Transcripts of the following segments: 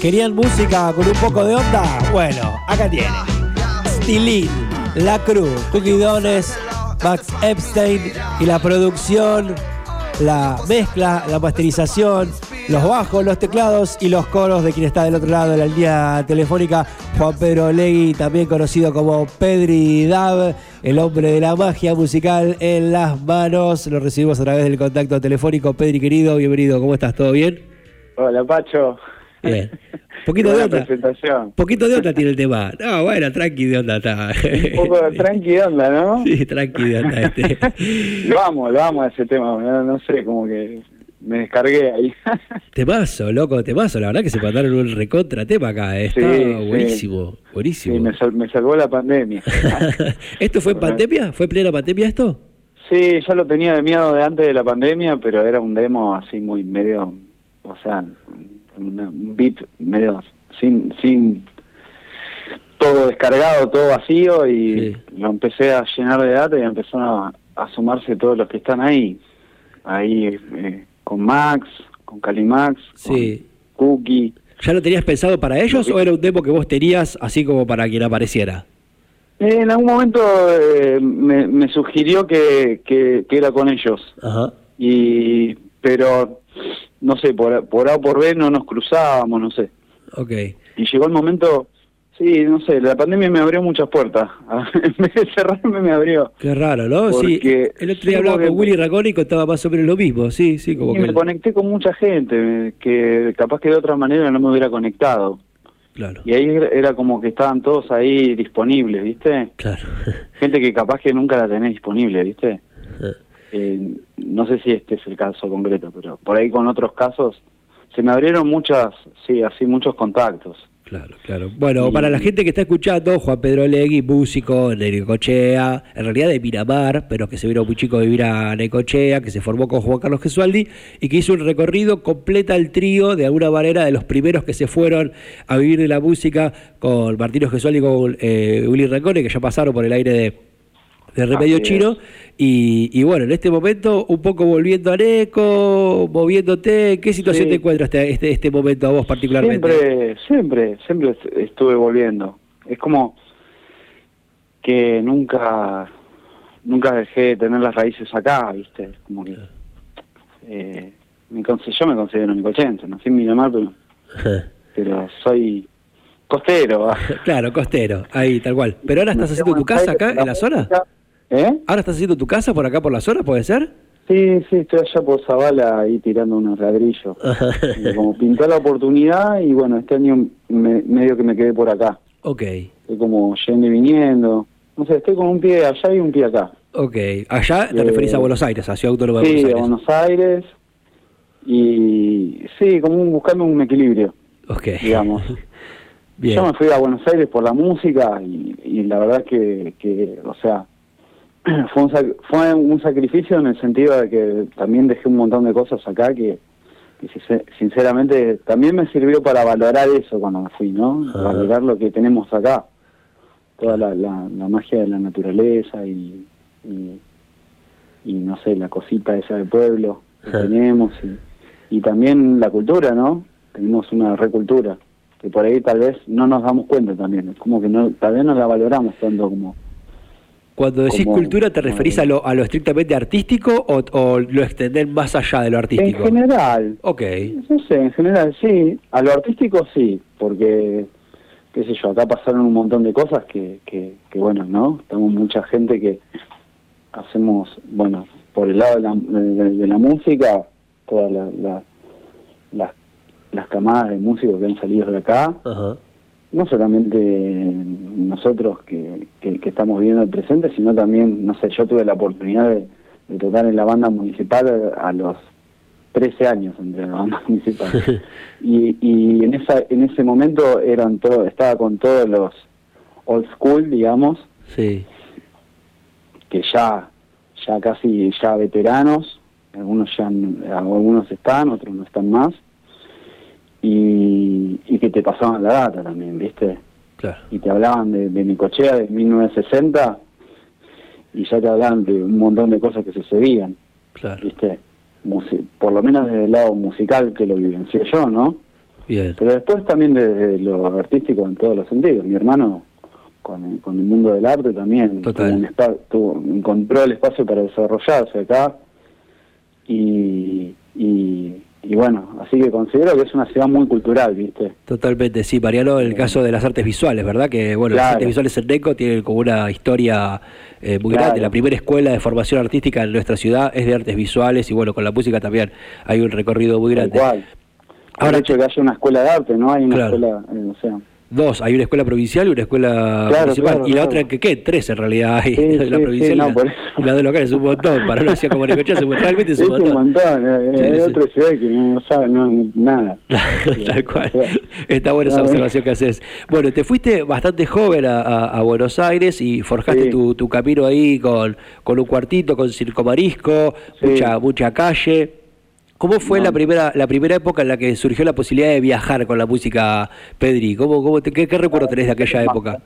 ¿Querían música con un poco de onda? Bueno, acá tiene. Stilin, La Cruz, Cookie Dones, Max Epstein y la producción, la mezcla, la masterización, los bajos, los teclados y los coros de quien está del otro lado de la línea telefónica, Juan Pedro Legui, también conocido como Pedri Dab, el hombre de la magia musical en las manos. Lo recibimos a través del contacto telefónico. Pedri, querido, bienvenido. ¿Cómo estás? ¿Todo bien? Hola, Pacho. Bien. Poquito de onda. Poquito de onda tiene el tema. No, bueno, tranqui de onda está. Un poco tranqui de onda, ¿no? Sí, tranqui de onda este. vamos, lo vamos a ese tema, no, sé, como que me descargué ahí. temazo, loco, temazo. La verdad que se mandaron un recontra tema acá. Eh. Está buenísimo, buenísimo. Sí, me, me, salvó la pandemia. ¿Esto fue en pandemia? ¿Fue plena pandemia esto? Sí, ya lo tenía de miedo de antes de la pandemia, pero era un demo así muy medio, o sea, un beat medio sin, sin todo descargado, todo vacío y lo empecé a llenar de datos y empezó a, sumarse todos los que están ahí. Ahí eh, con Max, con Calimax, sí. con Cookie. ¿Ya lo tenías pensado para ellos o era un demo que vos tenías así como para quien apareciera? Eh, en algún momento eh, me, sugirió que, que, era con ellos. Ajá. Y, pero no sé, por, por A o por B no nos cruzábamos, no sé. Ok. Y llegó el momento, sí, no sé, la pandemia me abrió muchas puertas. en vez de cerrarme, me abrió. Qué raro, ¿no? sí, el otro día hablaba con Willy Raconi y contaba más o menos lo mismo, sí, sí. Como y me conecté con mucha gente que capaz que de otra manera no me hubiera conectado. Claro. Y ahí era como que estaban todos ahí disponibles, ¿viste? Claro. Gente que capaz que nunca la tenés disponible, ¿viste? Eh, no sé si este es el caso concreto, pero por ahí con otros casos se me abrieron muchas, sí, así muchos contactos. Claro, claro. Bueno, para la gente que está escuchando, Juan Pedro Legui, músico de Necochea, en realidad de Miramar, pero que se vino muy chico de vivir a Necochea, que se formó con Juan Carlos Gesualdi y que hizo un recorrido, completa el trío de alguna manera de los primeros que se fueron a vivir de la música con Martino Gesualdi y con eh, Rancone, que ya pasaron por el aire de de Remedio Chino. Y, bueno, en este momento, un poco volviendo a Neco, moviéndote, ¿qué situación te encuentras este, este, este momento a vos particularmente? Siempre, siempre, siempre estuve volviendo. Es como que nunca nunca dejé de tener las raíces acá, ¿viste? Como que. Eh, yo me considero nicochense, nací en Miramar, pero, pero soy costero. claro, costero, ahí, tal cual. ¿Pero ahora estás haciendo tu casa acá, en la zona? ¿Eh? ¿Ahora estás haciendo tu casa por acá por la zona, puede ser? Sí, sí, estoy allá por Zavala ahí tirando unos ladrillos. como pintó la oportunidad y bueno, este año medio que me quedé por acá. Ok. Estoy como yendo y viniendo. No sé, estoy con un pie allá y un pie acá. Ok. ¿Allá te referís a eh, Buenos Aires, a Ciudad Autónoma de Buenos Aires? Sí, a Buenos Aires. Y sí, como buscando un equilibrio. Ok. Digamos. Bien. Yo me fui a Buenos Aires por la música y, y la verdad que, que, o sea, fue un, fue un sacrificio en el sentido de que también dejé un montón de cosas acá que, sinceramente también me sirvió para valorar eso cuando me fui, ¿no? Valorar lo que tenemos acá, toda la, la, magia de la naturaleza y, y, no sé, la cosita esa del pueblo que tenemos y, y también la cultura, ¿no? Tenemos una recultura que por ahí tal vez no nos damos cuenta también, es como que no, tal vez no la valoramos tanto como cuando decís cultura, ¿te referís a lo, a lo estrictamente artístico o, lo extender más allá de lo artístico? En general. Ok. No sé, en general sí. A lo artístico sí, porque, qué sé yo, acá pasaron un montón de cosas que, que, bueno, ¿no? Estamos mucha gente que hacemos, bueno, por el lado de la, de, la música, todas la, las, las camadas de músicos que han salido de acá. Ajá no solamente nosotros que, que, estamos viviendo el presente, sino también, no sé, yo tuve la oportunidad de, tocar en la banda municipal a los 13 años entre la banda municipal. y, y en esa en ese momento eran todo, estaba con todos los old school, digamos, sí. que ya ya casi ya veteranos, algunos ya algunos están, otros no están más y, y que te pasaban la data también, ¿viste? Claro. Y te hablaban de, de cochea de 1960 y ya te hablaban de un montón de cosas que sucedían, claro. ¿viste? por lo menos desde el lado musical que lo vivencié yo, ¿no? Pero después también de, lo artístico en todos los sentidos. Mi hermano con el, con el mundo del arte también encontró el espacio para desarrollarse acá y, y y bueno, así que considero que es una ciudad muy cultural, ¿viste? Totalmente, sí, Mariano, el caso de las artes visuales, ¿verdad? Que bueno, las artes visuales en NECO tienen como una historia eh, muy grande. La primera escuela de formación artística en nuestra ciudad es de artes visuales y bueno, con la música también hay un recorrido muy grande. Igual. Ahora, el hecho de que haya una escuela de arte, ¿no? Hay una escuela, eh, o sea, Dos, hay una escuela provincial y una escuela municipal. y la otra, que qué? Tres en realidad hay. la provincial y, la, de local es un montón. Para una ciudad como Necochea realmente es un montón. Es un montón. Hay otra ciudad que no sabe nada. Tal cual. Está buena esa observación que haces. Bueno, te fuiste bastante joven a, a, Buenos Aires y forjaste tu, tu camino ahí con, con un cuartito, con circo marisco, mucha, mucha calle. ¿Cómo fue la primera la primera época en la que surgió la posibilidad de viajar con la música, Pedri? ¿Cómo, cómo qué, recuerdo tenés de aquella época?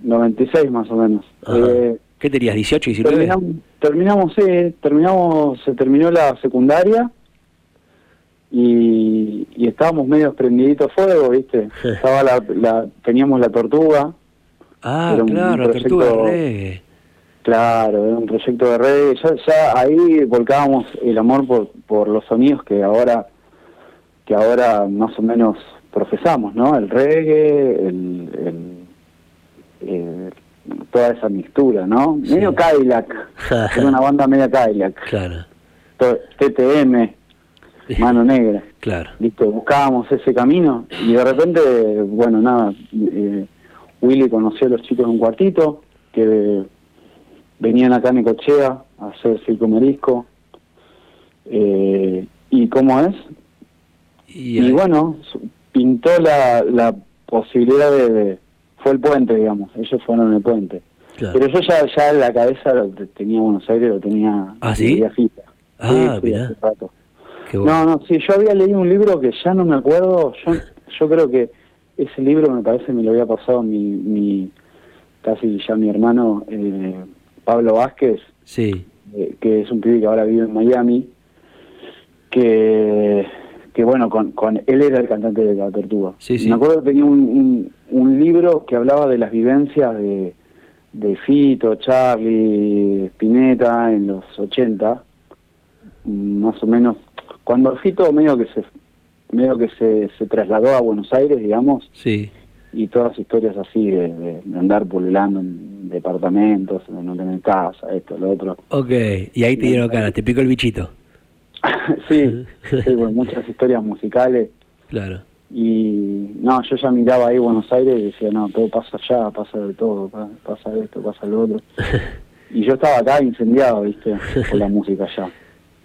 96 más o menos. Eh, ¿Qué tenías, 18, 19? Terminamos, terminamos, sí, terminamos, se terminó la secundaria y, y estábamos medio prendiditos fuego, ¿viste? Estaba la, teníamos la tortuga. Ah, claro, la tortuga Claro, era un proyecto de redes. Ya, ahí volcábamos el amor por, por los sonidos que ahora que ahora más o menos profesamos, ¿no? El reggae, el, toda esa mixtura, ¿no? Medio Cadillac, era una banda media Cadillac. Claro. TTM, Mano Negra. Claro. Listo, buscábamos ese camino y de repente, bueno, nada, eh, Willy conoció a los chicos en un cuartito que venían acá a Necochea a hacer circo marisco. Eh, ¿Y cómo es? Y, bueno, pintó la, la posibilidad de, Fue el puente, digamos. Ellos fueron el puente. Pero yo ya, ya en la cabeza lo tenía Buenos Aires, lo tenía... ¿Ah, sí? Ah, sí, rato. No, no, sí, yo había leído un libro que ya no me acuerdo. Yo, yo creo que ese libro me parece me lo había pasado mi, mi casi ya mi hermano... Eh, Pablo Vázquez, sí. Eh, que es un pibe que ahora vive en Miami, que, que bueno, con, con él era el cantante de La Tortuga. Me acuerdo que tenía un, un, libro que hablaba de las vivencias de, de Fito, Charlie, Spinetta en los 80, más o menos, cuando Fito medio que se medio que se, se trasladó a Buenos Aires, digamos, sí y todas historias así de, andar pululando en departamentos, de no tener casa, esto, lo otro. Ok, y ahí te dieron cara, te picó el bichito. sí, sí muchas historias musicales. Claro. Y no, yo ya miraba ahí Buenos Aires y decía, no, todo pasa allá, pasa de todo, pasa esto, pasa lo otro. y yo estaba acá incendiado, viste, con la música allá.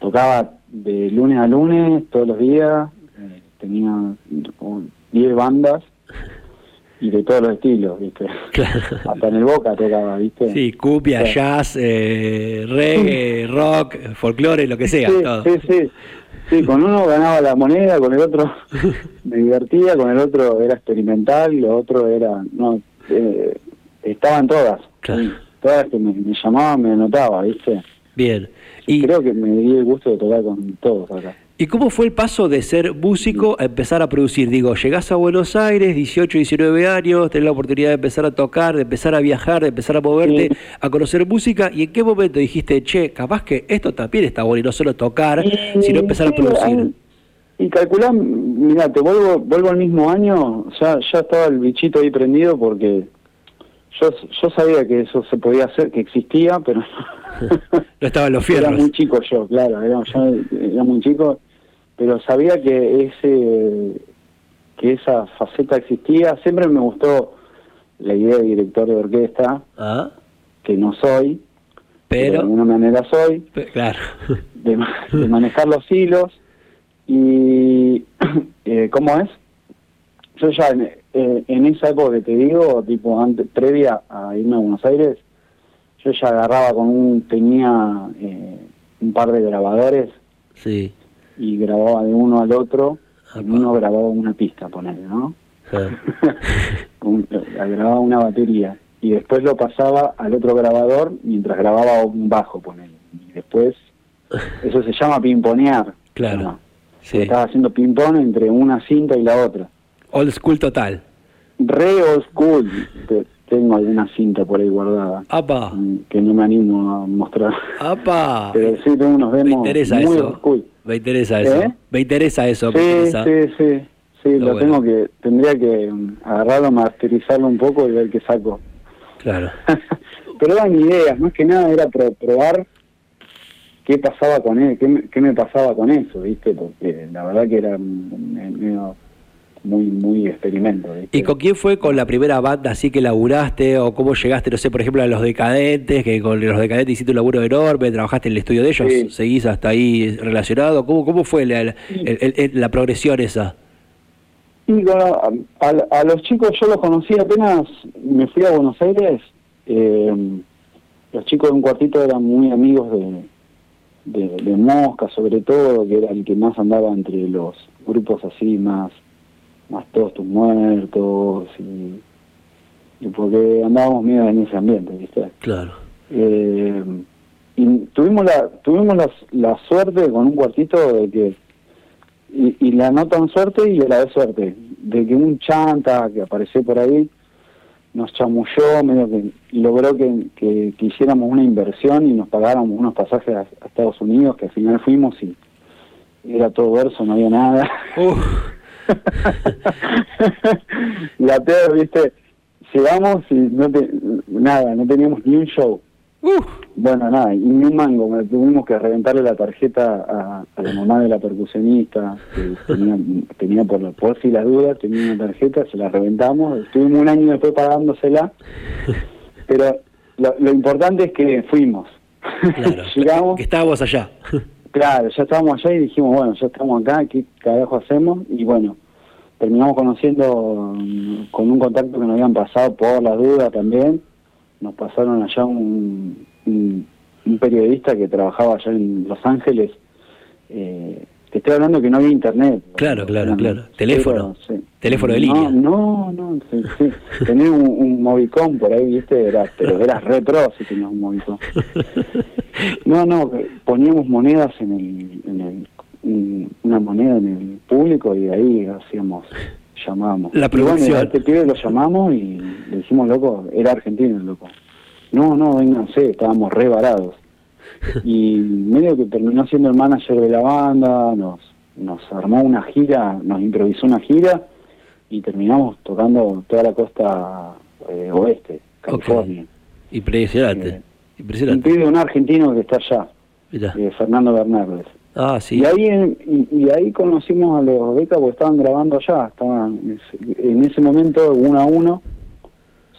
Tocaba de lunes a lunes, todos los días, eh, tenía como 10 bandas y de todos los estilos, ¿viste? Hasta en el Boca tocaba, ¿viste? Sí, cupia, jazz, eh, reggae, rock, folclore, lo que sea. Sí, todo. sí, sí. Sí, con uno ganaba la moneda, con el otro me divertía, con el otro era experimental, y lo otro era... no eh, Estaban todas. Todas que me, me llamaban, me anotaba, ¿viste? Bien. Y creo que me di el gusto de tocar con todos acá. ¿Y cómo fue el paso de ser músico a empezar a producir? Digo, llegás a Buenos Aires, 18, 19 años, tenés la oportunidad de empezar a tocar, de empezar a viajar, de empezar a moverte, a conocer música, ¿y en qué momento dijiste, che, capaz que esto también está bueno y no solo tocar, sino empezar a producir? Y calculá, mira, te vuelvo, vuelvo al mismo año, ya, ya estaba el bichito ahí prendido porque yo, yo sabía que eso se podía hacer, que existía, pero no estaban los fierros. Era muy chico yo, claro, era, era muy chico pero sabía que ese que esa faceta existía. Siempre me gustó la idea de director de orquesta, ah. que no soy, pero, de alguna manera soy, claro. de, manejar los hilos. Y, eh, ¿cómo es? Yo ya en, eh, en, esa época que te digo, tipo antes, previa a irme a Buenos Aires, yo ya agarraba con un, tenía eh, un par de grabadores. Sí y grababa de uno al otro, en uno grababa una pista, ponerle, ¿no? grababa una batería y después lo pasaba al otro grabador mientras grababa un bajo, ponerle. Y después, eso se llama pimponear. Claro. Estaba haciendo ping-pong entre una cinta y la otra. Old school total. Re old school. Tengo alguna cinta por ahí guardada. ¡Apa! Mm, que no me animo a mostrar. ¡Apa! Pero sí tengo unos demos me interesa muy eso. school. Me interesa eso. ¿Eh? Me interesa eso. Sí, sí, sí. Sí, lo tengo que, tendría que mm, agarrarlo, masterizarlo un poco y ver qué saco. Claro. Pero eran ideas, más que nada era probar qué pasaba con él, qué me, qué me pasaba con eso, ¿viste? Porque la verdad que era medio muy muy experimento. ¿Y con quién fue con la primera banda así que laburaste o cómo llegaste, no sé, por ejemplo, a Los Decadentes, que con Los Decadentes hiciste un laburo enorme, trabajaste en el estudio de ellos, seguís hasta ahí relacionado? ¿Cómo, cómo fue la, la, progresión esa? Y a, los chicos yo los conocí apenas, me fui a Buenos Aires, eh, los chicos de un cuartito eran muy amigos de, de Mosca sobre todo, que era el que más andaba entre los grupos así más más todos tus muertos y, porque andábamos medio en ese ambiente, ¿viste? Claro. Eh, y tuvimos la tuvimos la, la, suerte con un cuartito de que y, la no tan suerte y la de suerte de que un chanta que apareció por ahí nos chamulló medio que logró que, que, hiciéramos una inversión y nos pagáramos unos pasajes a, Estados Unidos que al final fuimos y era todo verso no había nada la peor, viste, llegamos y no te, nada, no teníamos ni un show. Bueno, nada, y ni un mango, tuvimos que reventarle la tarjeta a, la mamá de la percusionista, que tenía, tenía por, por si las dudas, tenía una tarjeta, se la reventamos, estuvimos un año después pagándosela, pero lo, importante es que fuimos. Claro, Llegamos, que estábamos allá. Claro, ya estábamos allá y dijimos, bueno, ya estamos acá, ¿qué carajo hacemos? Y bueno, terminamos conociendo mm, con un contacto que nos habían pasado por la duda también. Nos pasaron allá un, un, periodista que trabajaba allá en Los Ángeles. Eh, te estoy hablando que no había internet. Claro, claro, claro. Teléfono. Teléfono de línea. No, no, sí, sí. Tenía un, un, Movicom por ahí, viste, era, pero eras re pro si tenías un Movicom. No, no, poníamos monedas en el, en el una moneda en el público y ahí hacíamos, llamábamos. La producción. Y este pibe lo llamamos y le dijimos, loco, era argentino el loco. No, no, sé estábamos re varados. Y medio que terminó siendo el manager de la banda, nos, nos armó una gira, nos improvisó una gira y terminamos tocando toda la costa eh, oeste, California. Impresionante. Eh, Impresionante. Un un argentino que está allá, eh, Fernando Bernardes. Ah, sí. Y ahí, y, ahí conocimos a los becas porque estaban grabando allá, estaban en ese momento uno a uno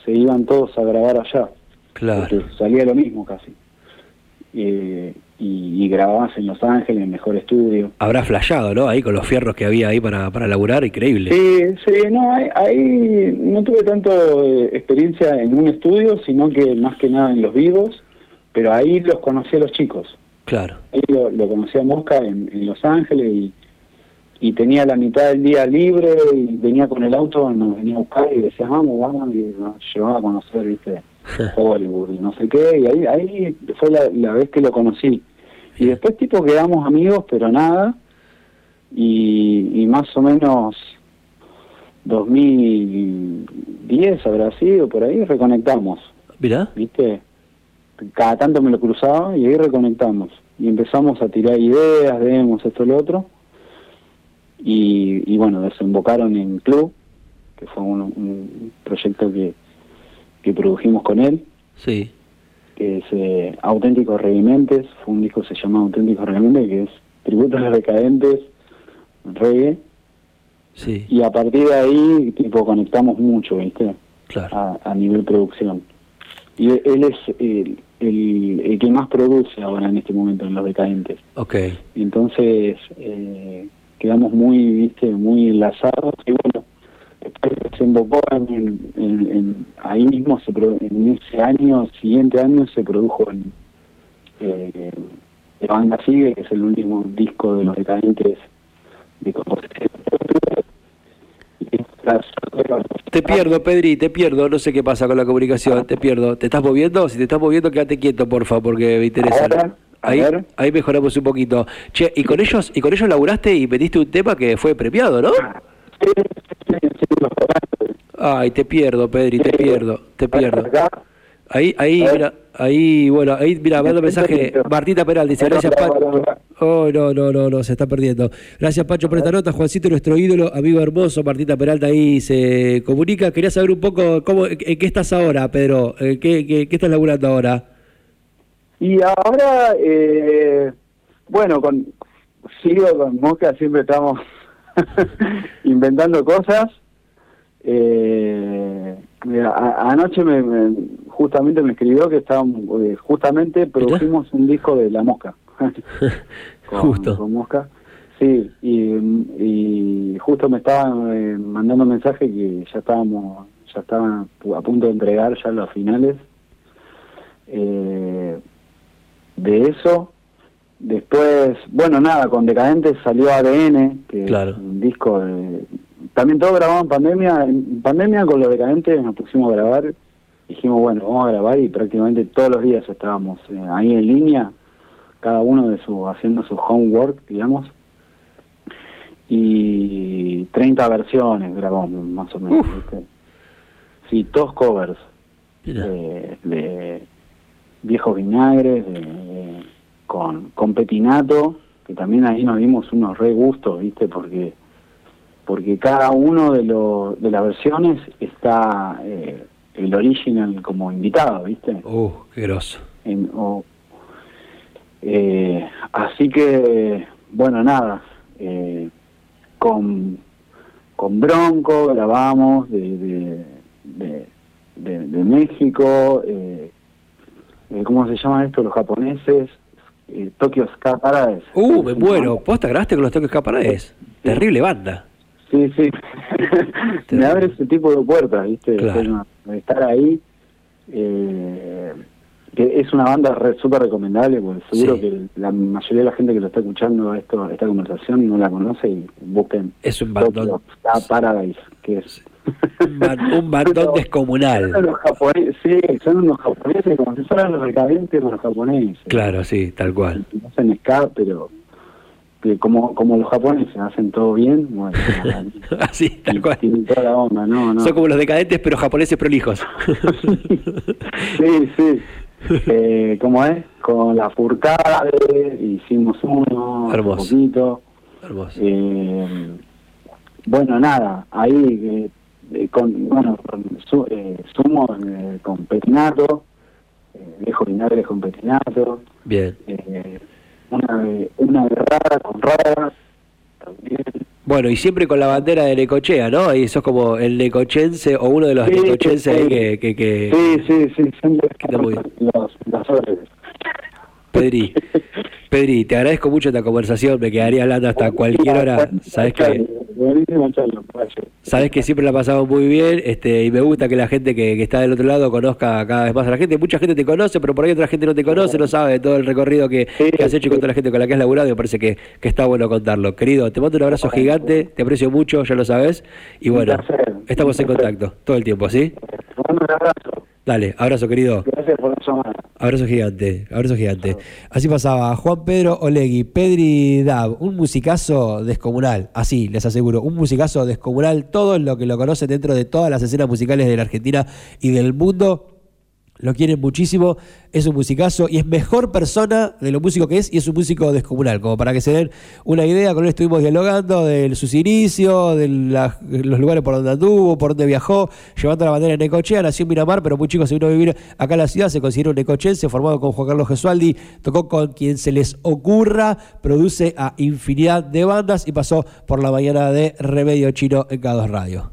se iban todos a grabar allá. Claro. salía lo mismo casi. Y, y grababas en Los Ángeles, en mejor estudio. Habrá flayado, ¿no? Ahí con los fierros que había ahí para, para laburar, increíble. Sí, sí, no, ahí, no tuve tanto eh, experiencia en un estudio, sino que más que nada en los vivos, pero ahí los conocí a los chicos. Claro. Ahí lo, lo conocí a Mosca en, Los Ángeles y, y, tenía la mitad del día libre y venía con el auto, nos venía a buscar y decía, vamos, vamos, y nos llevaba a conocer, viste, Hollywood y no sé qué, y ahí, ahí fue la, vez que lo conocí. Y después tipo quedamos amigos, pero nada, y, y más o menos 2010 habrá sido, por ahí reconectamos. Mira. ¿Viste? cada tanto me lo cruzaba y ahí reconectamos. Y empezamos a tirar ideas, vemos esto, lo otro. Y, bueno, desembocaron en Club, que fue un, proyecto que, que produjimos con él. Sí. Que es eh, Auténticos Regimentes, fue un disco que se llama Auténticos Regimentes, que es tributo a los decadentes, reggae. Sí. Y a partir de ahí, tipo, conectamos mucho, ¿viste? Claro. A, a nivel producción. Y él es el, el, que más produce ahora en este momento en Los Decadentes. Ok. Entonces, eh, quedamos muy, viste, muy enlazados y bueno, se invocó en, ahí mismo, se en ese año, siguiente año, se produjo en eh, La Banda Sigue, que es el último disco de Los Decadentes de te pierdo, Pedri, te pierdo. No sé qué pasa con la comunicación, te pierdo. ¿Te estás moviendo? Si te estás moviendo, quédate quieto, por favor, porque me interesa. ahí, ahí mejoramos un poquito. Che, y con ellos, y con ellos laburaste y metiste un tema que fue premiado, ¿no? Ay, te pierdo, Pedri, te pierdo, te pierdo. Ahí, ahí, mira, ahí, bueno, ahí, mira, manda mensaje Martita Peral, dice, gracias Pacho. Oh, no, no, no, no, se está perdiendo. Gracias Pacho por esta nota, Juancito, nuestro ídolo, amigo hermoso, Martita Peralta ahí se comunica. Quería saber un poco cómo, en qué estás ahora, Pedro, qué, qué, qué estás laburando ahora. Y ahora, eh, bueno, con sigo con Mosca, siempre estamos inventando cosas. Eh, anoche me, justamente me escribió que estábamos, eh, justamente produjimos un disco de La Mosca. justo. Con Mosca. Sí, y, justo me estaban eh, mandando un mensaje que ya estábamos, ya estaban a punto de entregar ya los finales eh, de eso. Después, bueno, nada, con Decadentes salió ADN, que es un disco de, también todo grabado en pandemia. En pandemia con los decadentes nos pusimos a grabar. Dijimos, bueno, vamos a grabar y prácticamente todos los días estábamos eh, ahí en línea, cada uno de su haciendo su homework, digamos. Y 30 versiones grabamos más o menos. Sí, todos covers. Eh, de Viejos Vinagres, con, con Petinato, que también ahí nos dimos unos re gustos, ¿viste? Porque porque cada uno de, lo, de las versiones está eh, el original como invitado, ¿viste? Uh, qué groso. Eh, así que, bueno, nada, eh, con, con Bronco grabamos de, de, de, México, ¿cómo se llaman esto? Los japoneses, Tokyo Ska Paradise. Uh, me muero, ¿posta grabaste con los Tokyo Ska Paradise? Terrible banda. Sí, sí. me abre ese tipo de puertas, ¿viste? Estar ahí. Eh, que es una banda súper recomendable, porque seguro que la mayoría de la gente que lo está escuchando esto esta conversación no la conoce y busquen. Es un bandón. Paradise, que es. un bandón descomunal. Son los japoneses, sí, son unos japoneses, como si fueran los recadentes los japoneses. Claro, sí, tal cual. No hacen ska, pero que como como los japoneses hacen todo bien, bueno, así, tal cual. toda la onda, no, no. Son como los decadentes, pero japoneses prolijos. sí, sí. Eh, ¿Cómo es? Con la furcada hicimos uno, un poquito. Hermoso. Eh, bueno, nada, ahí eh, con, bueno, con su, eh, sumo eh, con petinato, viejo vinagre con petinato. Bien una de, una de rara con rara también. Bueno, y siempre con la bandera de Necochea, ¿no? Y sos como el necochense o uno de los necochenses ahí que, que, que, Sí, sí, sí, siempre los, los, Pedri, Pedri, te agradezco mucho esta conversación, me quedaría hablando hasta cualquier hora. Sabes que sabes que siempre la pasamos muy bien, este, y me gusta que la gente que, está del otro lado conozca cada vez más a la gente. Mucha gente te conoce, pero por ahí otra gente no te conoce, no sabe de todo el recorrido que, has hecho y con toda la gente con la que has laburado, y me parece que, que está bueno contarlo. Querido, te mando un abrazo gigante, te aprecio mucho, ya lo sabes, y bueno, estamos en contacto todo el tiempo, ¿sí? Un abrazo. Dale, abrazo querido. Gracias por la Abrazo gigante, abrazo gigante. Así pasaba Juan Pedro Olegui, Pedri Dab, un musicazo descomunal, así les aseguro, un musicazo descomunal, todos lo que lo conocen dentro de todas las escenas musicales de la Argentina y del mundo lo quieren muchísimo, es un musicazo y es mejor persona de lo músico que es y es un músico descomunal, como para que se den una idea, con él estuvimos dialogando de sus inicios, de los lugares por donde anduvo, por donde viajó, llevando la bandera en Necochea, nació en Miramar, pero muy chico se vino a vivir acá en la ciudad, se considera un necochense, formado con Juan Carlos Gesualdi, tocó con quien se les ocurra, produce a infinidad de bandas y pasó por la mañana de Remedio Chino en K2 Radio.